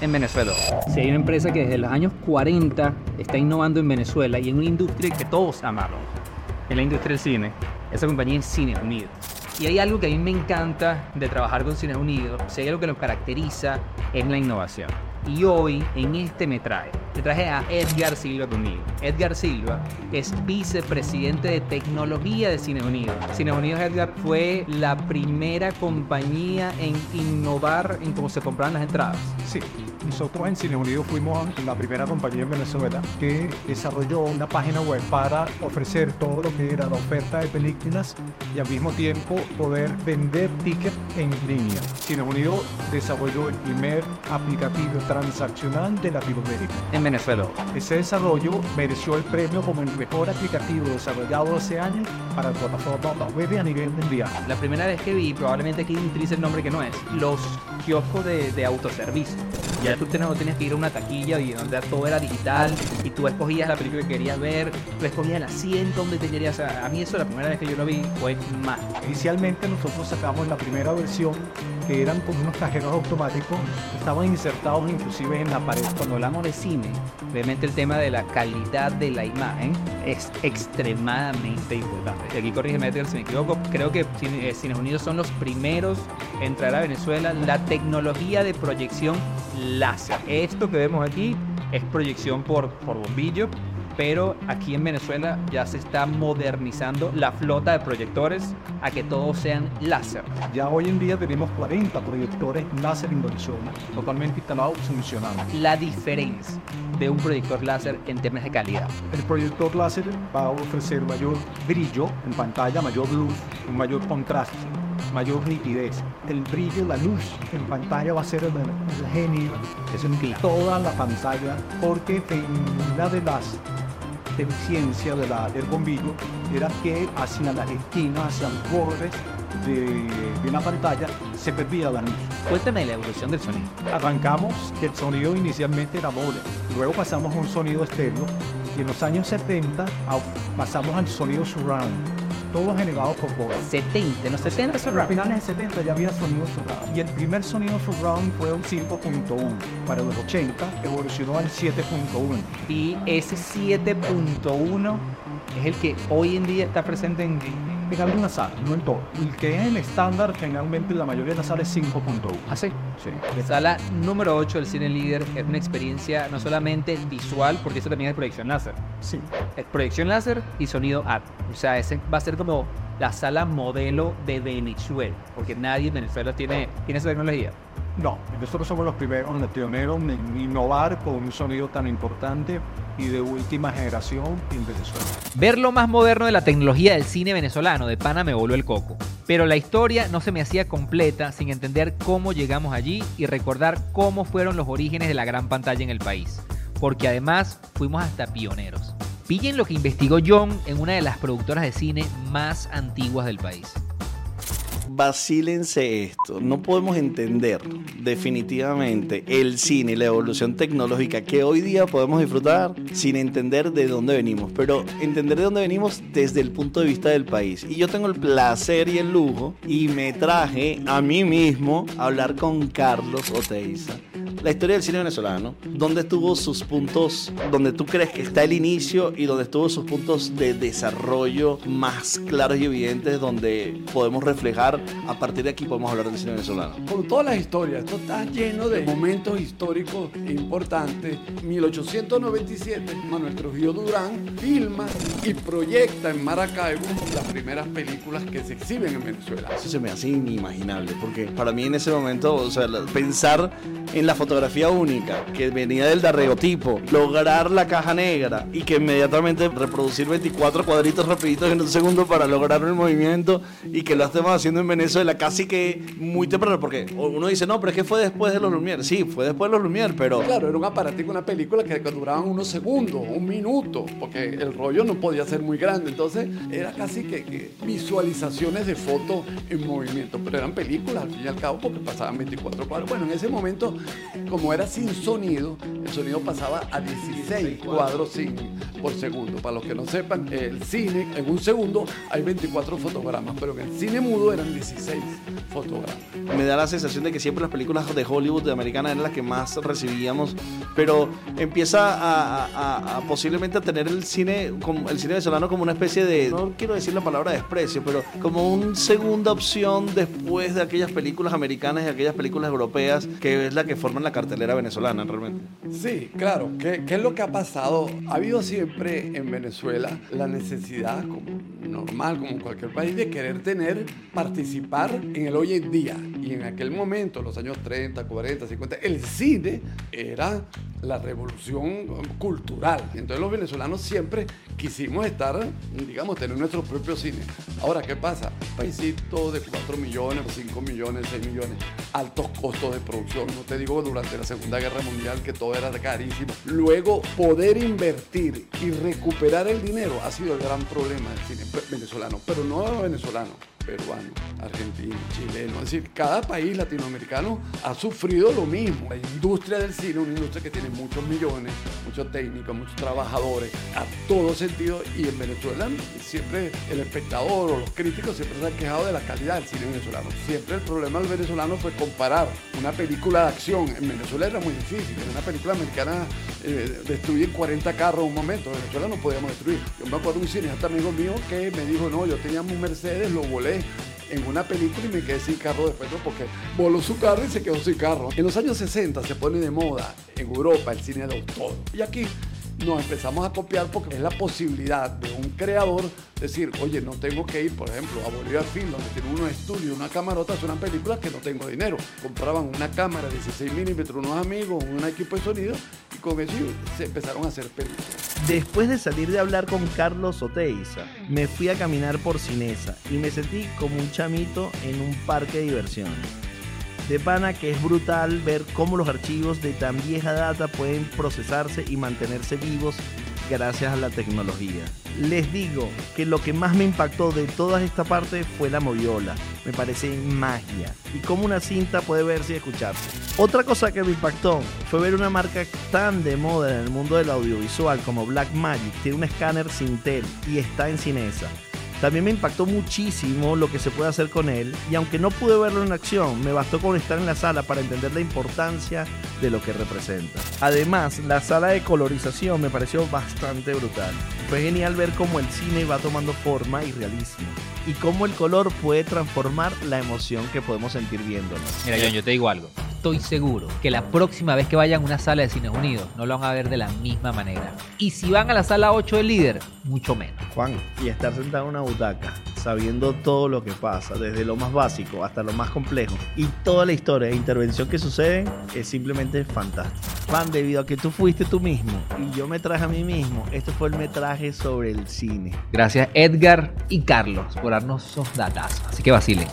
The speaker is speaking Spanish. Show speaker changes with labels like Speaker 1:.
Speaker 1: en Venezuela.
Speaker 2: Si hay una empresa que desde los años 40 está innovando en Venezuela y en una industria que todos amaron, en la industria del cine, esa compañía es Cine Unido. Y hay algo que a mí me encanta de trabajar con Cine Unido, si hay algo que nos caracteriza es la innovación. Y hoy en este me trae, me traje a Edgar Silva conmigo. Edgar Silva es vicepresidente de tecnología de Cine Unido. Cine Unido Edgar fue la primera compañía en innovar en cómo se compraban las entradas.
Speaker 3: Sí, nosotros en Cine Unido fuimos la primera compañía en Venezuela que desarrolló una página web para ofrecer todo lo que era la oferta de películas y al mismo tiempo poder vender tickets en línea. Cine Unido desarrolló el primer aplicativo transaccional de Latinoamérica.
Speaker 1: En Venezuela.
Speaker 3: Ese desarrollo mereció el premio como el mejor aplicativo desarrollado hace años para la plataforma web a nivel mundial.
Speaker 1: La primera vez que vi, probablemente aquí utilice el nombre que no es, los kioscos de, de autoservicio. Ya tú no tenías que ir a una taquilla y donde todo era digital y tú escogías la película que querías ver, tú escogías el asiento donde te querías. A mí eso la primera vez que yo lo vi fue más.
Speaker 3: Inicialmente nosotros sacamos la primera versión que eran como unos cajeros automáticos estaban insertados inclusive en la pared.
Speaker 1: Cuando hablamos de cine, obviamente el tema de la calidad de la imagen es extremadamente importante. Y aquí corrígeme si me equivoco, creo que eh, Cines Unidos son los primeros en traer a Venezuela la tecnología de proyección láser. Esto que vemos aquí es proyección por, por bombillo, pero aquí en Venezuela ya se está modernizando la flota de proyectores a que todos sean láser.
Speaker 3: Ya hoy en día tenemos 40 proyectores láser en Venezuela, totalmente instalados funcionando.
Speaker 1: La diferencia de un proyector láser en términos de calidad.
Speaker 3: El proyector láser va a ofrecer mayor brillo en pantalla, mayor luz, mayor contraste mayor nitidez. El brillo, la luz en pantalla va a ser el, genio, es en toda la pantalla, porque en una de las deficiencias de la, del bombillo era que hacia las esquinas, hacia los bordes de, de, una pantalla se perdía la luz.
Speaker 1: Cuéntame la evolución del sonido.
Speaker 3: Arrancamos que el sonido inicialmente era doble, luego pasamos a un sonido estéreo y en los años 70 pasamos al sonido surround todo generado por voz.
Speaker 1: 70, no 70 surround.
Speaker 3: A finales de 70 ya había sonido surround. Y el primer sonido surround fue un 5.1. Para los 80 evolucionó al 7.1.
Speaker 1: Y ese 7.1 es el que hoy en día está presente en,
Speaker 3: en algunas salas, no en todo. El que es el estándar, generalmente la mayoría de las salas es 5.1.
Speaker 1: ¿Ah, sí? Sí. Sala número 8 del Cine Líder es una experiencia no solamente visual, porque eso también es proyección láser.
Speaker 3: Sí.
Speaker 1: Es proyección láser y sonido app. O sea, ese va a ser como la sala modelo de Venezuela, porque nadie en Venezuela tiene, tiene esa tecnología.
Speaker 3: No, nosotros somos los primeros, pioneros en innovar con un sonido tan importante y de última generación en Venezuela.
Speaker 1: Ver lo más moderno de la tecnología del cine venezolano de pana me voló el coco. Pero la historia no se me hacía completa sin entender cómo llegamos allí y recordar cómo fueron los orígenes de la gran pantalla en el país. Porque además fuimos hasta pioneros. Pillen lo que investigó John en una de las productoras de cine más antiguas del país
Speaker 4: vacílense esto. No podemos entender definitivamente el cine y la evolución tecnológica que hoy día podemos disfrutar sin entender de dónde venimos, pero entender de dónde venimos desde el punto de vista del país. Y yo tengo el placer y el lujo y me traje a mí mismo a hablar con Carlos Oteiza la historia del cine venezolano, donde tuvo sus puntos, donde tú crees que está el inicio y donde estuvo sus puntos de desarrollo más claros y evidentes, donde podemos reflejar, a partir de aquí podemos hablar del cine venezolano.
Speaker 5: Con todas las historias, esto está lleno de momentos históricos importantes. 1897, Manuel Trujillo Durán filma y proyecta en Maracaibo las primeras películas que se exhiben en Venezuela.
Speaker 4: Eso se me hace inimaginable, porque para mí en ese momento, o sea, pensar en la fotografía única que venía del daguerrotipo, lograr la caja negra y que inmediatamente reproducir 24 cuadritos rapiditos en un segundo para lograr el movimiento y que lo estemos haciendo en Venezuela casi que muy temprano, porque uno dice, no, pero es que fue después de los Lumière. Sí, fue después de los Lumière, pero...
Speaker 5: Claro, era un aparatico, una película que duraban unos segundos, un minuto, porque el rollo no podía ser muy grande, entonces era casi que, visualizaciones de fotos en movimiento, pero eran películas al fin y al cabo porque pasaban 24 cuadros. Bueno, en ese momento como era sin sonido, el sonido pasaba a 16 cuadros por segundo. Para los que no sepan, el cine, en un segundo hay 24 fotogramas, pero en el cine mudo eran 16 fotogramas.
Speaker 6: Me da la sensación de que siempre las películas de Hollywood, de americanas, eran las que más recibíamos, pero empieza a, posiblemente a tener el cine, el cine venezolano como una especie de, no quiero decir la palabra desprecio, pero como una segunda opción después de aquellas películas americanas y aquellas películas europeas, que es la que forman la cartelera venezolana realmente.
Speaker 5: Sí, claro. ¿Qué, qué es lo que ha pasado? Ha habido siempre en Venezuela la necesidad, como normal, como en cualquier país, de querer tener, participar en el hoy en día. Y en aquel momento, los años 30, 40, 50, el cine era la revolución cultural. Entonces los venezolanos siempre quisimos estar, digamos, tener nuestro propio cine. Ahora, ¿qué pasa? Paisito de 4 millones, 5 millones, 6 millones, altos costos de producción. No te digo durante la Segunda Guerra Mundial que todo era carísimo. Luego, poder invertir y recuperar el dinero ha sido el gran problema del cine venezolano, pero no venezolano peruano, argentino, chileno, es decir, cada país latinoamericano ha sufrido lo mismo. La industria del cine, una industria que tiene muchos millones, muchos técnicos, muchos trabajadores, a todo sentido, y en Venezuela siempre el espectador o los críticos siempre se han quejado de la calidad del cine venezolano. Siempre el problema del venezolano fue comparar una película de acción. En Venezuela era muy difícil, en una película americana eh, destruyen 40 carros en un momento, en Venezuela no podíamos destruir. Yo me acuerdo de un cineasta amigo mío que me dijo, no, yo tenía un Mercedes, lo volé en una película y me quedé sin carro después ¿no? porque voló su carro y se quedó sin carro. En los años 60 se pone de moda en Europa el cine de autor. Y aquí nos empezamos a copiar porque es la posibilidad de un creador decir, oye, no tengo que ir, por ejemplo, a Bolívar Film, donde tiene unos estudios, una camarota, hacer una película que no tengo dinero. Compraban una cámara 16 milímetros, unos amigos, un equipo de sonido, y con eso se empezaron a hacer películas.
Speaker 4: Después de salir de hablar con Carlos Oteiza, me fui a caminar por Cinesa y me sentí como un chamito en un parque de diversiones. De pana que es brutal ver cómo los archivos de tan vieja data pueden procesarse y mantenerse vivos gracias a la tecnología. Les digo que lo que más me impactó de toda esta parte fue la moviola. Me parece magia. Y cómo una cinta puede verse y escucharse. Otra cosa que me impactó fue ver una marca tan de moda en el mundo del audiovisual como Blackmagic. Tiene un escáner Sintel y está en Cinesa. También me impactó muchísimo lo que se puede hacer con él y aunque no pude verlo en acción, me bastó con estar en la sala para entender la importancia de lo que representa. Además, la sala de colorización me pareció bastante brutal. Fue genial ver cómo el cine va tomando forma y realismo y cómo el color puede transformar la emoción que podemos sentir viéndolo.
Speaker 1: Mira, John, yo te digo algo. Estoy seguro que la próxima vez que vayan a una sala de Cines Unidos no lo van a ver de la misma manera. Y si van a la sala 8 del líder, mucho menos.
Speaker 4: Juan, y estar sentado en una butaca, sabiendo todo lo que pasa, desde lo más básico hasta lo más complejo, y toda la historia e intervención que sucede, es simplemente fantástico. Juan, debido a que tú fuiste tú mismo y yo me traje a mí mismo, este fue el metraje sobre el cine.
Speaker 1: Gracias Edgar y Carlos por darnos esos datos. Así que vacilen.